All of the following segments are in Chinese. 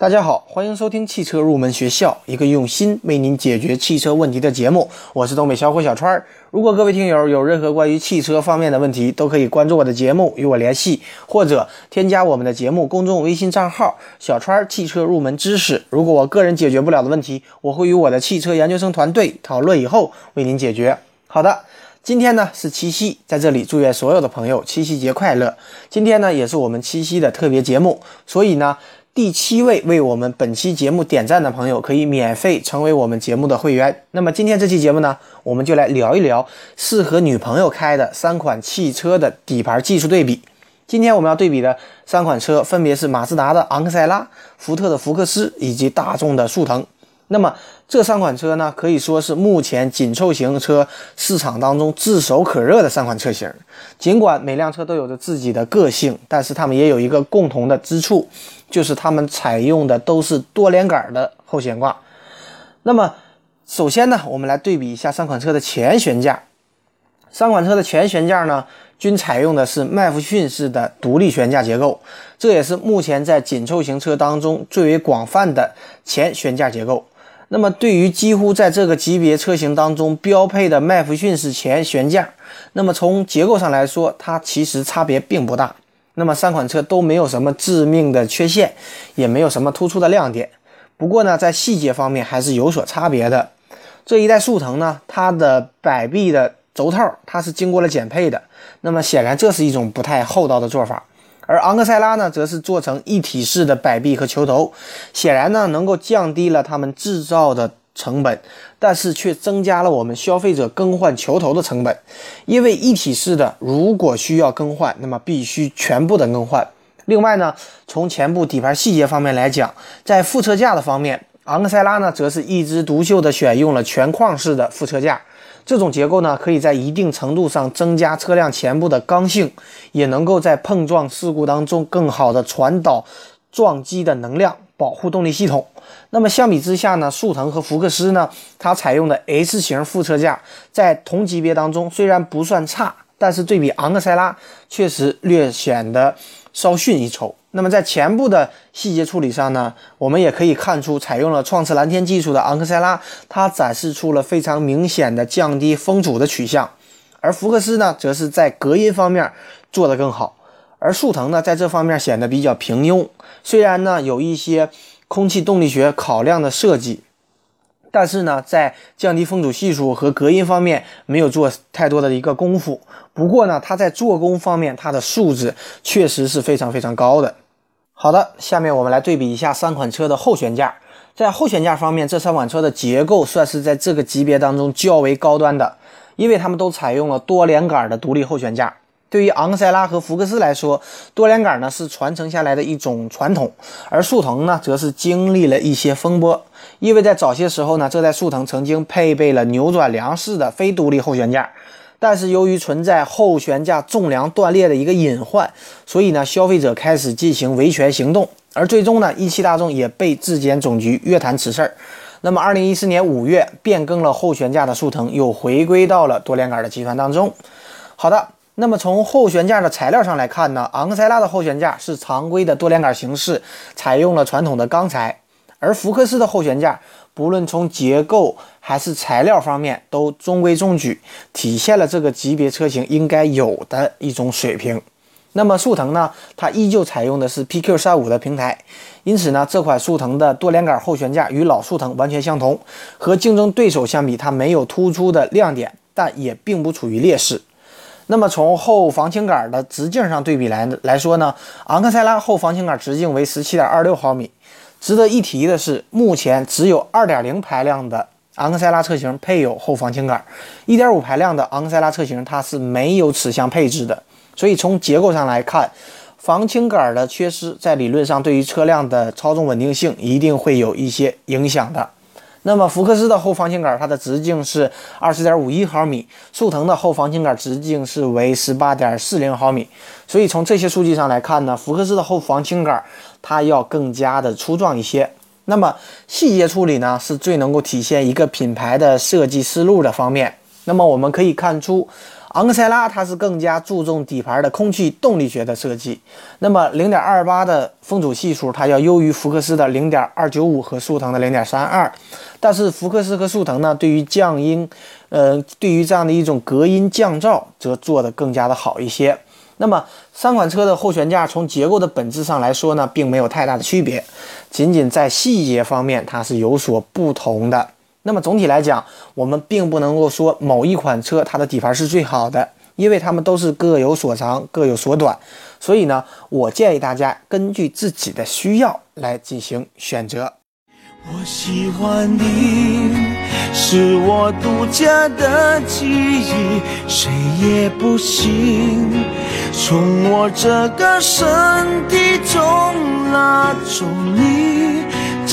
大家好，欢迎收听汽车入门学校，一个用心为您解决汽车问题的节目。我是东北小伙小川儿。如果各位听友有任何关于汽车方面的问题，都可以关注我的节目与我联系，或者添加我们的节目公众微信账号“小川儿汽车入门知识”。如果我个人解决不了的问题，我会与我的汽车研究生团队讨论以后为您解决。好的。今天呢是七夕，在这里祝愿所有的朋友七夕节快乐。今天呢也是我们七夕的特别节目，所以呢。第七位为我们本期节目点赞的朋友，可以免费成为我们节目的会员。那么今天这期节目呢，我们就来聊一聊适合女朋友开的三款汽车的底盘技术对比。今天我们要对比的三款车，分别是马自达的昂克赛拉、福特的福克斯以及大众的速腾。那么这三款车呢，可以说是目前紧凑型车市场当中炙手可热的三款车型。尽管每辆车都有着自己的个性，但是它们也有一个共同的之处，就是它们采用的都是多连杆的后悬挂。那么，首先呢，我们来对比一下三款车的前悬架。三款车的前悬架呢，均采用的是麦弗逊式的独立悬架结构，这也是目前在紧凑型车当中最为广泛的前悬架结构。那么，对于几乎在这个级别车型当中标配的麦弗逊式前悬架，那么从结构上来说，它其实差别并不大。那么三款车都没有什么致命的缺陷，也没有什么突出的亮点。不过呢，在细节方面还是有所差别的。这一代速腾呢，它的摆臂的轴套它是经过了减配的，那么显然这是一种不太厚道的做法。而昂克赛拉呢，则是做成一体式的摆臂和球头，显然呢能够降低了他们制造的成本，但是却增加了我们消费者更换球头的成本。因为一体式的如果需要更换，那么必须全部的更换。另外呢，从前部底盘细节方面来讲，在副车架的方面，昂克赛拉呢则是一枝独秀的选用了全框式的副车架。这种结构呢，可以在一定程度上增加车辆前部的刚性，也能够在碰撞事故当中更好的传导撞击的能量，保护动力系统。那么相比之下呢，速腾和福克斯呢，它采用的 H 型副车架，在同级别当中虽然不算差，但是对比昂克赛拉，确实略显得稍逊一筹。那么在前部的细节处理上呢，我们也可以看出，采用了创驰蓝天技术的昂克赛拉，它展示出了非常明显的降低风阻的取向，而福克斯呢，则是在隔音方面做得更好，而速腾呢，在这方面显得比较平庸，虽然呢有一些空气动力学考量的设计。但是呢，在降低风阻系数和隔音方面没有做太多的一个功夫。不过呢，它在做工方面，它的素质确实是非常非常高的。好的，下面我们来对比一下三款车的后悬架。在后悬架方面，这三款车的结构算是在这个级别当中较为高端的，因为它们都采用了多连杆的独立后悬架。对于昂克赛拉和福克斯来说，多连杆呢是传承下来的一种传统，而速腾呢则是经历了一些风波。因为在早些时候呢，这代速腾曾经配备了扭转梁式的非独立后悬架，但是由于存在后悬架纵梁断裂的一个隐患，所以呢，消费者开始进行维权行动，而最终呢，一汽大众也被质检总局约谈此事儿。那么，二零一四年五月变更了后悬架的速腾又回归到了多连杆的集团当中。好的，那么从后悬架的材料上来看呢，昂克赛拉的后悬架是常规的多连杆形式，采用了传统的钢材。而福克斯的后悬架，不论从结构还是材料方面，都中规中矩，体现了这个级别车型应该有的一种水平。那么速腾呢，它依旧采用的是 PQ 三五的平台，因此呢，这款速腾的多连杆后悬架与老速腾完全相同。和竞争对手相比，它没有突出的亮点，但也并不处于劣势。那么从后防倾杆的直径上对比来来说呢，昂克赛拉后防倾杆直径为十七点二六毫米。值得一提的是，目前只有2.0排量的昂克赛拉车型配有后防倾杆，1.5排量的昂克赛拉车型它是没有此项配置的。所以从结构上来看，防倾杆的缺失在理论上对于车辆的操纵稳定性一定会有一些影响的。那么福克斯的后防倾杆，它的直径是二十点五一毫米，速腾的后防倾杆直径是为十八点四零毫米。所以从这些数据上来看呢，福克斯的后防倾杆它要更加的粗壮一些。那么细节处理呢，是最能够体现一个品牌的设计思路的方面。那么我们可以看出，昂克赛拉它是更加注重底盘的空气动力学的设计。那么0.28的风阻系数，它要优于福克斯的0.295和速腾的0.32。但是福克斯和速腾呢，对于降音，呃，对于这样的一种隔音降噪，则做得更加的好一些。那么三款车的后悬架从结构的本质上来说呢，并没有太大的区别，仅仅在细节方面它是有所不同的。那么总体来讲，我们并不能够说某一款车它的底盘是最好的，因为它们都是各有所长、各有所短。所以呢，我建议大家根据自己的需要来进行选择。我喜欢你，是我独家的记忆，谁也不行从我这个身体中拉走你。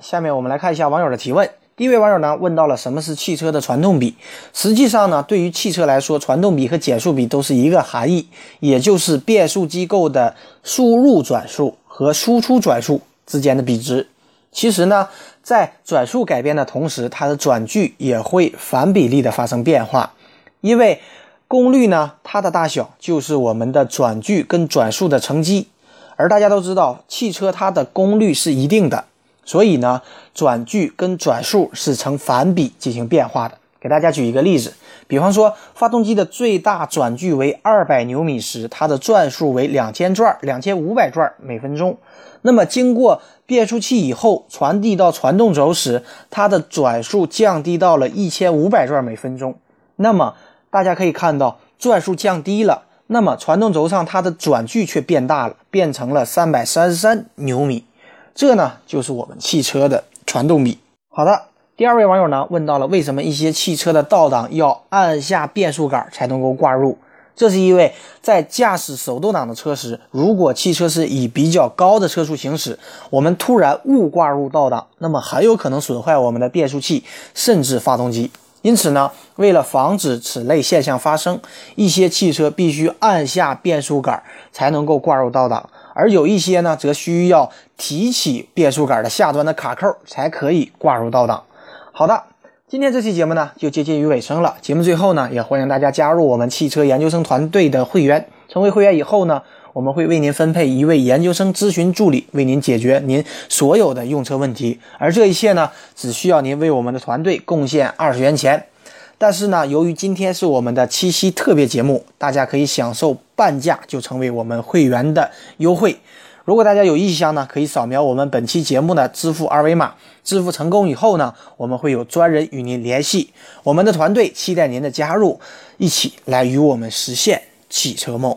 下面我们来看一下网友的提问。第一位网友呢问到了什么是汽车的传动比。实际上呢，对于汽车来说，传动比和减速比都是一个含义，也就是变速机构的输入转速和输出转速之间的比值。其实呢，在转速改变的同时，它的转距也会反比例的发生变化。因为功率呢，它的大小就是我们的转距跟转速的乘积。而大家都知道，汽车它的功率是一定的。所以呢，转距跟转速是成反比进行变化的。给大家举一个例子，比方说，发动机的最大转距为二百牛米时，它的转速为两千转、两千五百转每分钟。那么，经过变速器以后传递到传动轴时，它的转速降低到了一千五百转每分钟。那么，大家可以看到，转速降低了，那么传动轴上它的转距却变大了，变成了三百三十三牛米。这呢，就是我们汽车的传动比。好的，第二位网友呢问到了，为什么一些汽车的倒档要按下变速杆才能够挂入？这是因为在驾驶手动挡的车时，如果汽车是以比较高的车速行驶，我们突然误挂入倒档，那么很有可能损坏我们的变速器，甚至发动机。因此呢，为了防止此类现象发生，一些汽车必须按下变速杆才能够挂入倒档。而有一些呢，则需要提起变速杆的下端的卡扣才可以挂入倒档。好的，今天这期节目呢就接近于尾声了。节目最后呢，也欢迎大家加入我们汽车研究生团队的会员。成为会员以后呢，我们会为您分配一位研究生咨询助理，为您解决您所有的用车问题。而这一切呢，只需要您为我们的团队贡献二十元钱。但是呢，由于今天是我们的七夕特别节目，大家可以享受半价就成为我们会员的优惠。如果大家有意向呢，可以扫描我们本期节目的支付二维码。支付成功以后呢，我们会有专人与您联系。我们的团队期待您的加入，一起来与我们实现汽车梦。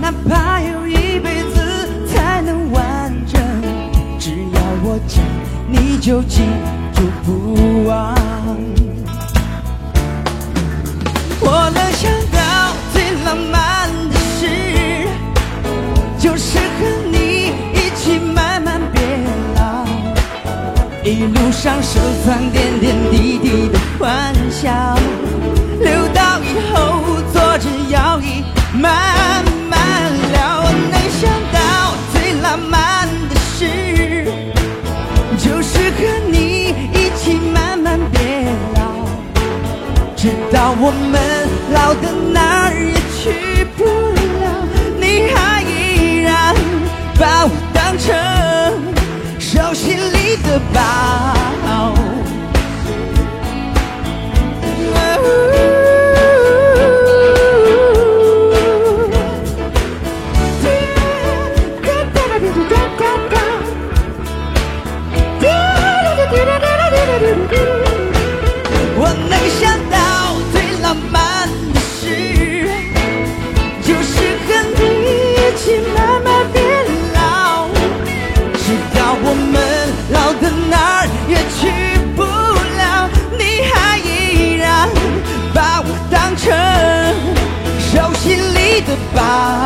哪怕有一辈子才能完整，只要我讲，你就记住不忘。我能想到最浪漫的事，就是和你一起慢慢变老，一路上收藏点点滴滴的欢笑，留到以后坐着摇椅慢慢到我们老的哪儿也去不了，你还依然把我当成手心里的宝。依